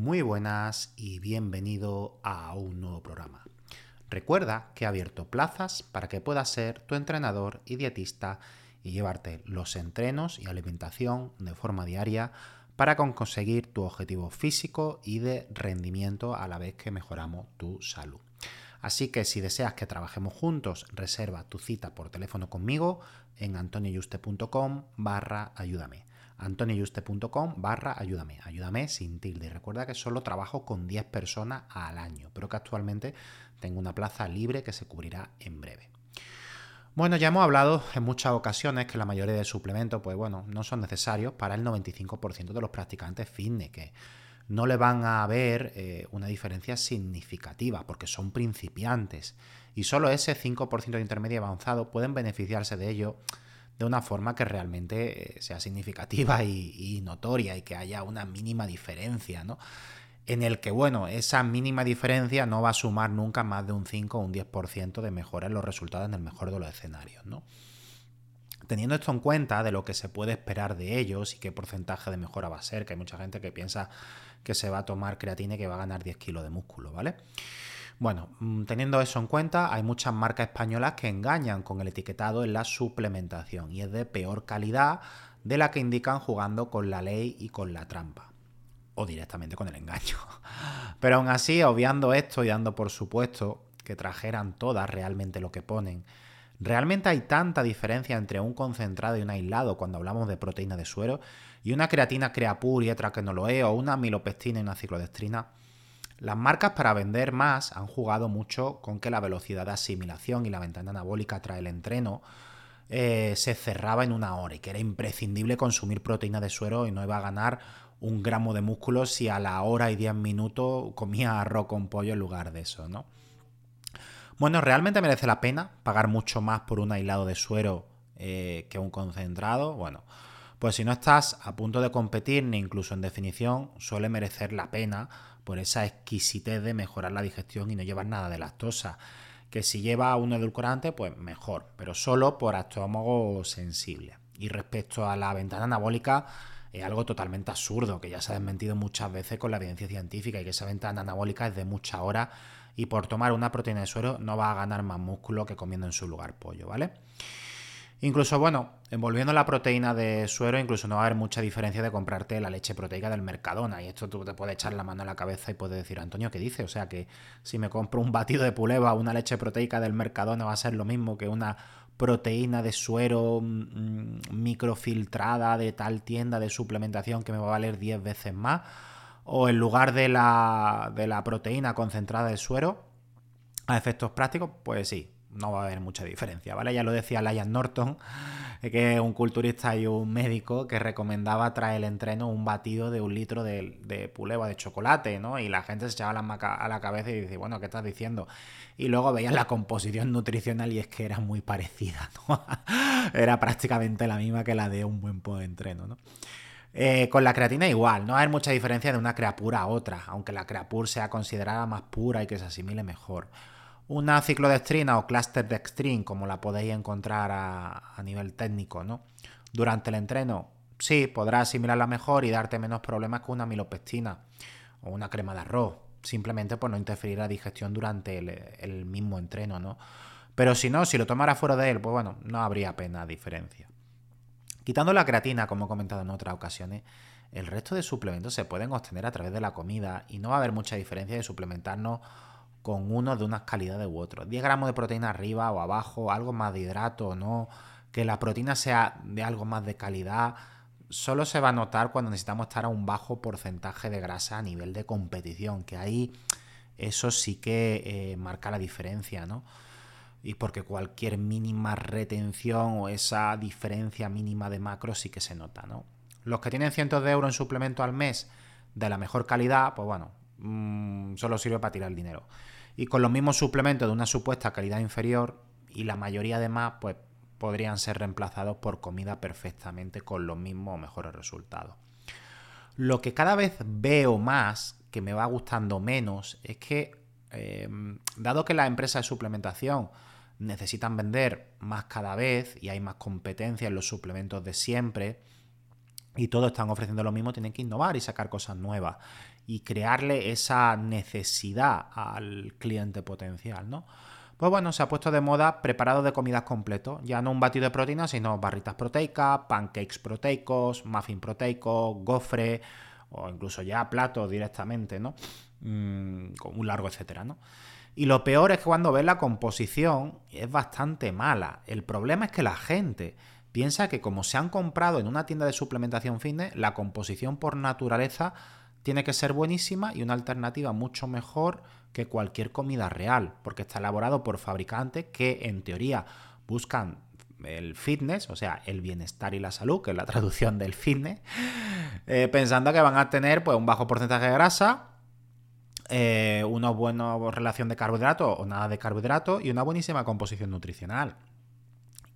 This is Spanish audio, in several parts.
Muy buenas y bienvenido a un nuevo programa. Recuerda que he abierto plazas para que puedas ser tu entrenador y dietista y llevarte los entrenos y alimentación de forma diaria para conseguir tu objetivo físico y de rendimiento a la vez que mejoramos tu salud. Así que si deseas que trabajemos juntos, reserva tu cita por teléfono conmigo en antonioyuste.com barra ayúdame antonioyuste.com barra ayúdame, ayúdame sin tilde. Recuerda que solo trabajo con 10 personas al año, pero que actualmente tengo una plaza libre que se cubrirá en breve. Bueno, ya hemos hablado en muchas ocasiones que la mayoría de suplementos, pues bueno, no son necesarios para el 95% de los practicantes fitness, que no le van a ver eh, una diferencia significativa porque son principiantes y solo ese 5% de intermedio avanzado pueden beneficiarse de ello de una forma que realmente eh, sea significativa y, notoria y que haya una mínima diferencia, ¿no? En el que, bueno, esa mínima diferencia no va a sumar nunca más de un 5 o un 10% de mejora en los resultados en el mejor de los escenarios, ¿no? Teniendo esto en cuenta de lo que se puede esperar de ellos y qué porcentaje de mejora va a ser, que hay mucha gente que piensa que se va a tomar creatina y que va a ganar 10 kilos de músculo, ¿vale? Bueno, mm, teniendo eso en cuenta, hay muchas marcas españolas que engañan con el etiquetado en la suplementación y es de peor calidad de la que indican jugando con la ley y con la trampa. O directamente con el engaño. Pero aún así, obviando esto y dando por supuesto que trajeran todas realmente lo que ponen, ¿realmente hay tanta diferencia entre un concentrado y un aislado cuando hablamos de proteína de suero y una creatina creapur y otra que no lo es, o una milopestina y una ciclodestrina? Las marcas para vender más han jugado mucho con que la velocidad de asimilación y la ventana anabólica tras el entreno eh, se cerraba en una hora y que era imprescindible consumir proteína de suero y no iba a ganar un gramo de músculo si a la hora y diez minutos comía arroz con pollo en lugar de eso, ¿no? Bueno, ¿realmente merece la pena pagar mucho más por un aislado de suero eh, que un concentrado? Bueno, pues si no estás a punto de competir ni incluso en definición, suele merecer la pena por esa exquisitez de mejorar la digestión y no llevar nada de lactosa. Que si lleva un edulcorante, pues mejor, pero solo por estómago sensible. Y respecto a la ventana anabólica, es algo totalmente absurdo, que ya se ha desmentido muchas veces con la evidencia científica y que esa ventana anabólica es de mucha hora y por tomar una proteína de suero no va a ganar más músculo que comiendo en su lugar pollo, ¿vale? Incluso, bueno, envolviendo la proteína de suero, incluso no va a haber mucha diferencia de comprarte la leche proteica del Mercadona. Y esto tú te puedes echar la mano en la cabeza y puedes decir, Antonio, ¿qué dice? O sea que si me compro un batido de puleva, una leche proteica del Mercadona va a ser lo mismo que una proteína de suero mm, microfiltrada de tal tienda de suplementación que me va a valer 10 veces más. O en lugar de la, de la proteína concentrada de suero, a efectos prácticos, pues sí, no va a haber mucha diferencia, ¿vale? Ya lo decía Lion Norton, que es un culturista y un médico que recomendaba traer el entreno un batido de un litro de, puleva de chocolate, ¿no? Y la gente se echaba a la cabeza y dice, bueno, ¿qué estás diciendo? Y luego veían la composición nutricional y es que era muy parecida, ¿no? era prácticamente la misma que la de un buen de entreno, ¿no? Eh, con la creatina igual, no hay mucha diferencia de una creapura a otra, aunque la creapur sea considerada más pura y que se asimile mejor. Una ciclodestrina o cluster dextrin, como la podéis encontrar a, nivel técnico, ¿no? Durante el entreno, sí, podrás asimilarla mejor y darte menos problemas que una milopestina o una crema de arroz, simplemente por no interferir la digestión durante el, mismo entreno, ¿no? Pero si no, si lo tomara fuera de él, pues bueno, no habría pena diferencia. Quitando la creatina, como he comentado en otras ocasiones, el resto de suplementos se pueden obtener a través de la comida y no va a haber mucha diferencia de suplementarnos con uno de unas calidades u otras. 10 gramos de proteína arriba o abajo, algo más de hidrato o no, que la proteína sea de algo más de calidad, solo se va a notar cuando necesitamos estar a un bajo porcentaje de grasa a nivel de competición, que ahí eso sí que eh, marca la diferencia, ¿no? Y porque cualquier mínima retención o esa diferencia mínima de macro sí que se nota, ¿no? Los que tienen cientos de euros en suplemento al mes de la mejor calidad, pues bueno, mm, solo sirve para tirar el dinero. Y con los mismos suplementos de una supuesta calidad inferior y la mayoría de más, pues podrían ser reemplazados por comida perfectamente con los mismos o mejores resultados. Lo que cada vez veo más, que me va gustando menos, es que, em, dado que las empresas de suplementación necesitan vender más cada vez y hay más competencia en los suplementos de siempre, y todos están ofreciendo lo mismo, tienen que innovar y sacar cosas nuevas y crearle esa necesidad al cliente potencial, ¿no? Pues bueno, se ha puesto de moda preparado de comidas completo. Ya no un batido de proteína, sino barritas proteicas, pancakes proteicos, muffin proteico, gofre o incluso ya platos directamente, ¿no? Mm, con un largo etcétera, ¿no? Y lo peor es que cuando ves la composición es bastante mala. El problema es que la gente piensa que como se han comprado en una tienda de suplementación fitness, la composición por naturaleza tiene que ser buenísima y una alternativa mucho mejor que cualquier comida real, porque está elaborado por fabricantes que en teoría buscan el fitness, o sea, el bienestar y la salud, que es la traducción del fitness, eh, pensando que van a tener pues, un bajo porcentaje de grasa, eh, una buena relación de carbohidratos o nada de carbohidratos y una buenísima composición nutricional.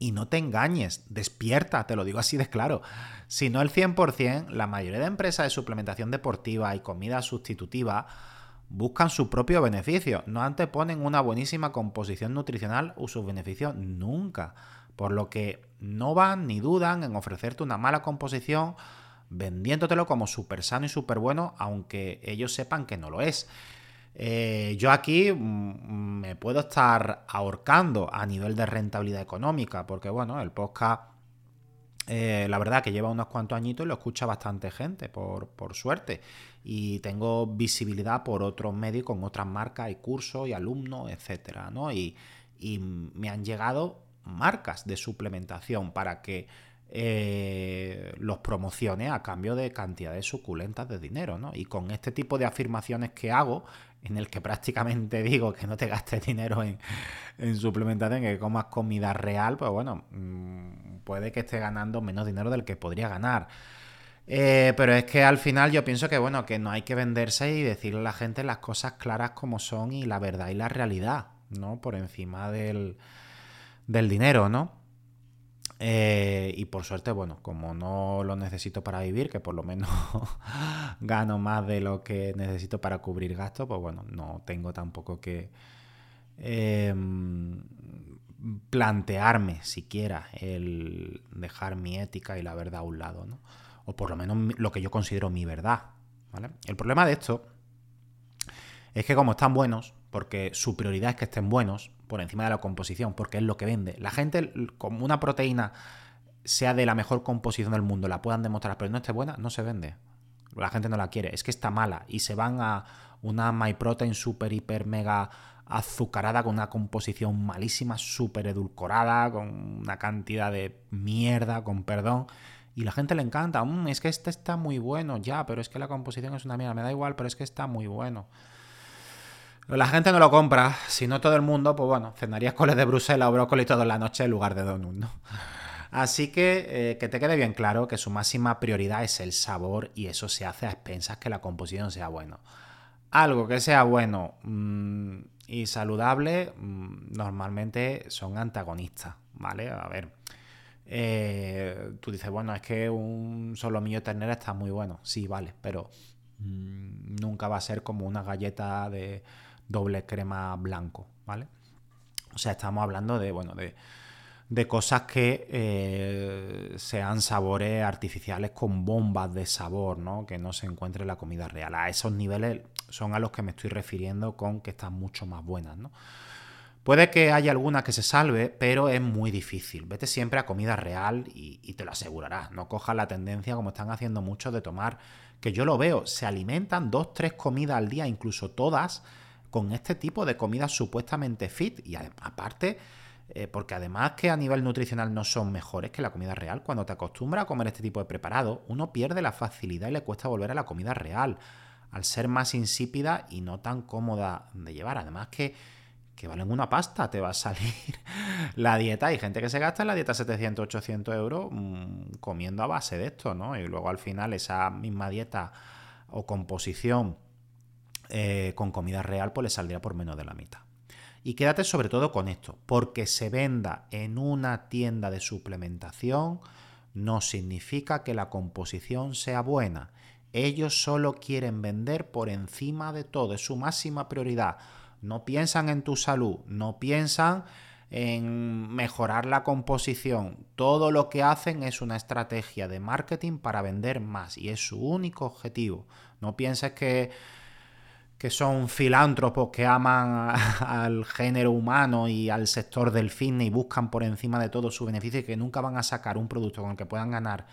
Y no te engañes, despierta, te lo digo así de claro. Si no el 100%, la mayoría de empresas de suplementación deportiva y comida sustitutiva buscan su propio beneficio, no anteponen una buenísima composición nutricional o sus beneficios nunca, por lo que no van ni dudan en ofrecerte una mala composición vendiéndotelo como súper sano y súper bueno, aunque ellos sepan que no lo es. Eh, yo aquí mm, me puedo estar ahorcando a nivel de rentabilidad económica, porque bueno, el podcast, eh, la verdad que lleva unos cuantos añitos y lo escucha bastante gente, por, suerte. Y tengo visibilidad por otros medios con otras marcas y cursos y alumnos, etcétera, ¿no? Y, y me han llegado marcas de suplementación para que eh, los promocione a cambio de cantidades suculentas de dinero, ¿no? Y con este tipo de afirmaciones que hago, en el que prácticamente digo que no te gastes dinero en, suplementación, que comas comida real, pues bueno, mm, puede que esté ganando menos dinero del que podría ganar. Eh, pero es que al final yo pienso que bueno, que no hay que venderse y decirle a la gente las cosas claras como son y la verdad y la realidad, ¿no? Por encima del, del dinero, ¿no? Eh, y por suerte, bueno, como no lo necesito para vivir, que por lo menos gano más de lo que necesito para cubrir gastos, pues bueno, no tengo tampoco que em, plantearme siquiera el dejar mi ética y la verdad a un lado, ¿no? O por lo menos lo que yo considero mi verdad, ¿vale? El problema de esto es que como están buenos, porque su prioridad es que estén buenos, por encima de la composición, porque es lo que vende. La gente, como una proteína sea de la mejor composición del mundo, la puedan demostrar, pero no esté buena, no se vende. La gente no la quiere, es que está mala y se van a una MyProtein super, hiper, mega azucarada con una composición malísima, súper edulcorada, con una cantidad de mierda, con perdón. Y la gente le encanta, mm, es que este está muy bueno, ya, pero es que la composición es una mierda, me da igual, pero es que está muy bueno. La gente no lo compra, si no todo el mundo, pues bueno, cenarías coles de Bruselas o brócoli toda la noche en lugar de donut, ¿no? Así que eh, que te quede bien claro que su máxima prioridad es el sabor y eso se hace a expensas que la composición sea bueno. Algo que sea bueno mm, y saludable mm, normalmente son antagonistas, ¿vale? A ver, eh, tú dices, bueno, es que un solo millo de ternera está muy bueno, sí, vale, pero mm, nunca va a ser como una galleta de doble crema blanco, ¿vale? O sea, estamos hablando de, bueno, de, cosas que eh, sean sabores artificiales con bombas de sabor, ¿no? Que no se encuentre en la comida real. A esos niveles son a los que me estoy refiriendo con que están mucho más buenas, ¿no? Puede que haya alguna que se salve, pero es muy difícil. Vete siempre a comida real y, te lo asegurarás. No cojas la tendencia como están haciendo muchos de tomar, que yo lo veo, se alimentan dos, tres comidas al día, incluso todas, con este tipo de comidas supuestamente fit. Y aparte, eh, porque además que a nivel nutricional no son mejores que la comida real, cuando te acostumbras a comer este tipo de preparado, uno pierde la facilidad y le cuesta volver a la comida real, al ser más insípida y no tan cómoda de llevar. Además que que valen una pasta, te va a salir la dieta. Hay gente que se gasta en la dieta 700, 800 euros mm, comiendo a base de esto, ¿no? Y luego al final esa misma dieta o composición eh, con comida real, pues le saldría por menos de la mitad. Y quédate sobre todo con esto, porque se venda en una tienda de suplementación no significa que la composición sea buena. Ellos solo quieren vender por encima de todo, es su máxima prioridad no piensan en tu salud, no piensan en mejorar la composición. Todo lo que hacen es una estrategia de marketing para vender más y es su único objetivo. No pienses que, que son filántropos que aman al género humano y al sector del fitness y buscan por encima de todo su beneficio y que nunca van a sacar un producto con el que puedan ganar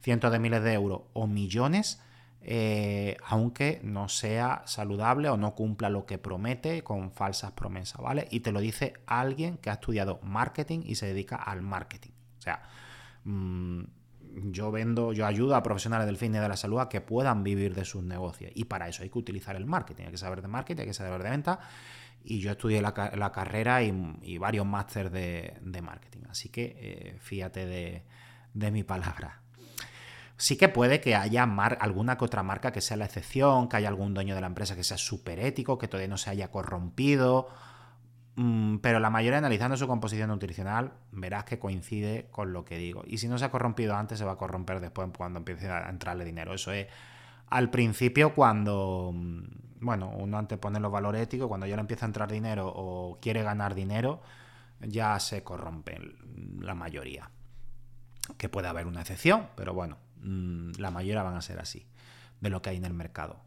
cientos de miles de euros o millones eh, aunque no sea saludable o no cumpla lo que promete con falsas promesas, ¿vale? Y te lo dice alguien que ha estudiado marketing y se dedica al marketing. O sea, mm, yo vendo, yo ayudo a profesionales del fitness de la salud a que puedan vivir de sus negocios. Y para eso hay que utilizar el marketing, hay que saber de marketing, hay que saber de venta. Y yo estudié la, carrera y, varios másteres de, marketing. Así que eh, fíjate de, de mi palabra. Sí que puede que haya alguna que otra marca que sea la excepción, que haya algún dueño de la empresa que sea súper ético, que todavía no se haya corrompido, pero la mayoría analizando su composición nutricional verás que coincide con lo que digo. Y si no se ha corrompido antes, se va a corromper después cuando empiece a entrarle dinero. Eso es al principio cuando, mm, bueno, uno antepone los valores éticos, cuando ya le empieza a entrar dinero o quiere ganar dinero, ya se corrompe la mayoría. Que puede haber una excepción, pero bueno, Mm, la mayoría van a ser así, de lo que hay en el mercado.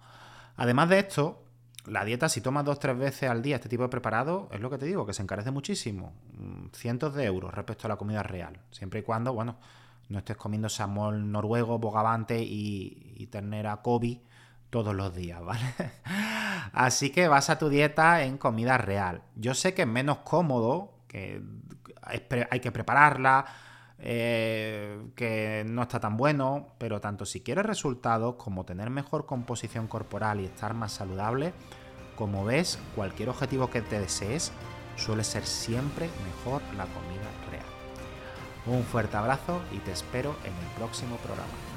Además de esto, la dieta, si tomas dos o tres veces al día este tipo de preparado, es lo que te digo, que se encarece muchísimo. Mm, cientos de euros respecto a la comida real. Siempre y cuando, bueno, no estés comiendo salmón noruego, bogavante y, y ternera Kobe todos los días, ¿vale? Así que vas a tu dieta en comida real. Yo sé que es menos cómodo, que hay que prepararla, eh, que no está tan bueno, pero tanto si quieres resultados como tener mejor composición corporal y estar más saludable, como ves, cualquier objetivo que te desees suele ser siempre mejor la comida real. Un fuerte abrazo y te espero en el próximo programa.